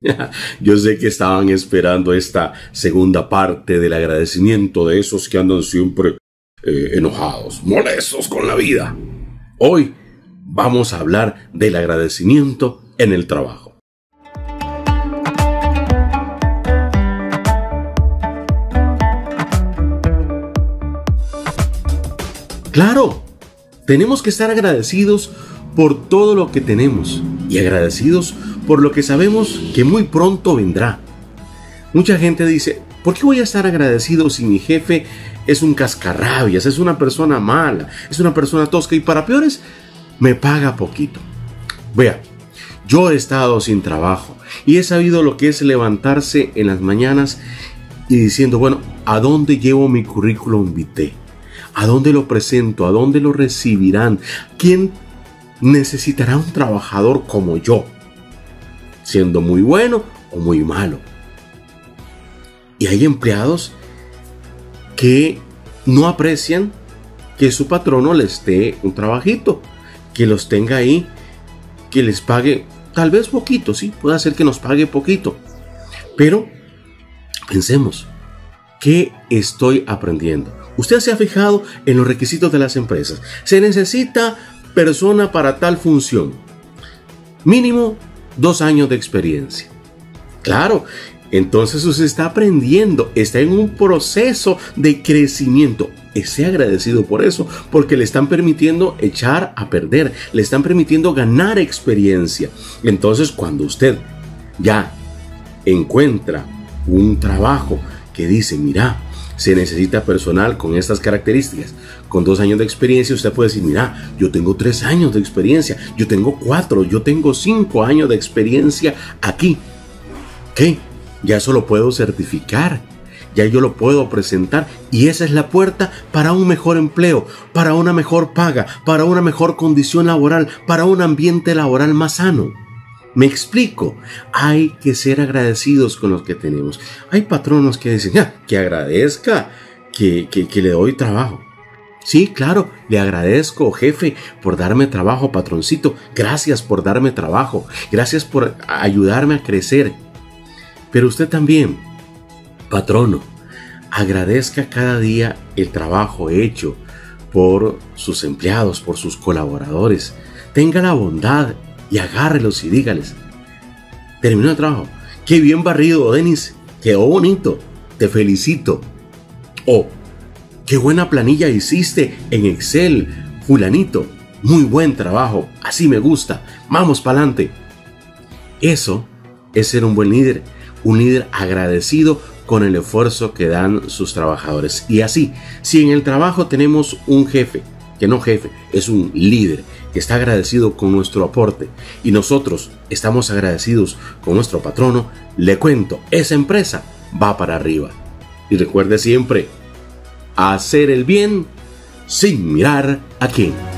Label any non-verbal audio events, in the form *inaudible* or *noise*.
*laughs* Yo sé que estaban esperando esta segunda parte del agradecimiento de esos que andan siempre eh, enojados, molestos con la vida. Hoy vamos a hablar del agradecimiento en el trabajo. Claro, tenemos que estar agradecidos por todo lo que tenemos y agradecidos por lo que sabemos que muy pronto vendrá. Mucha gente dice, ¿por qué voy a estar agradecido si mi jefe es un cascarrabias, es una persona mala, es una persona tosca y para peores me paga poquito? Vea, yo he estado sin trabajo y he sabido lo que es levantarse en las mañanas y diciendo, bueno, ¿a dónde llevo mi currículum vitae? ¿A dónde lo presento? ¿A dónde lo recibirán? ¿Quién necesitará un trabajador como yo? Siendo muy bueno o muy malo. Y hay empleados que no aprecian que su patrono les dé un trabajito, que los tenga ahí, que les pague tal vez poquito, sí, puede ser que nos pague poquito. Pero pensemos, ¿qué estoy aprendiendo? Usted se ha fijado en los requisitos de las empresas. Se necesita persona para tal función. Mínimo dos años de experiencia. Claro, entonces usted está aprendiendo, está en un proceso de crecimiento. Esté agradecido por eso, porque le están permitiendo echar a perder, le están permitiendo ganar experiencia. Entonces, cuando usted ya encuentra un trabajo que dice, mira, se necesita personal con estas características. Con dos años de experiencia usted puede decir, mira, yo tengo tres años de experiencia, yo tengo cuatro, yo tengo cinco años de experiencia aquí. ¿Qué? Ya eso lo puedo certificar, ya yo lo puedo presentar y esa es la puerta para un mejor empleo, para una mejor paga, para una mejor condición laboral, para un ambiente laboral más sano. Me explico, hay que ser agradecidos con los que tenemos. Hay patronos que dicen, ah, que agradezca, que, que, le doy trabajo. Sí, claro, le agradezco, jefe, por darme trabajo, patroncito. Gracias por darme trabajo. Gracias por ayudarme a crecer. Pero usted también, patrono, agradezca cada día el trabajo hecho por sus empleados, por sus colaboradores. Tenga la bondad y agárrelos y dígales. Terminó el trabajo. Qué bien barrido, Denis. Quedó bonito. Te felicito. O, qué buena planilla hiciste en Excel, fulanito. Muy buen trabajo. Así me gusta. Vamos para adelante. Eso es ser un buen líder. Un líder agradecido con el esfuerzo que dan sus trabajadores. Y así, si en el trabajo tenemos un jefe, que no jefe, es un líder que está agradecido con nuestro aporte y nosotros estamos agradecidos con nuestro patrono, le cuento, esa empresa va para arriba. Y recuerde siempre, hacer el bien sin mirar a quién.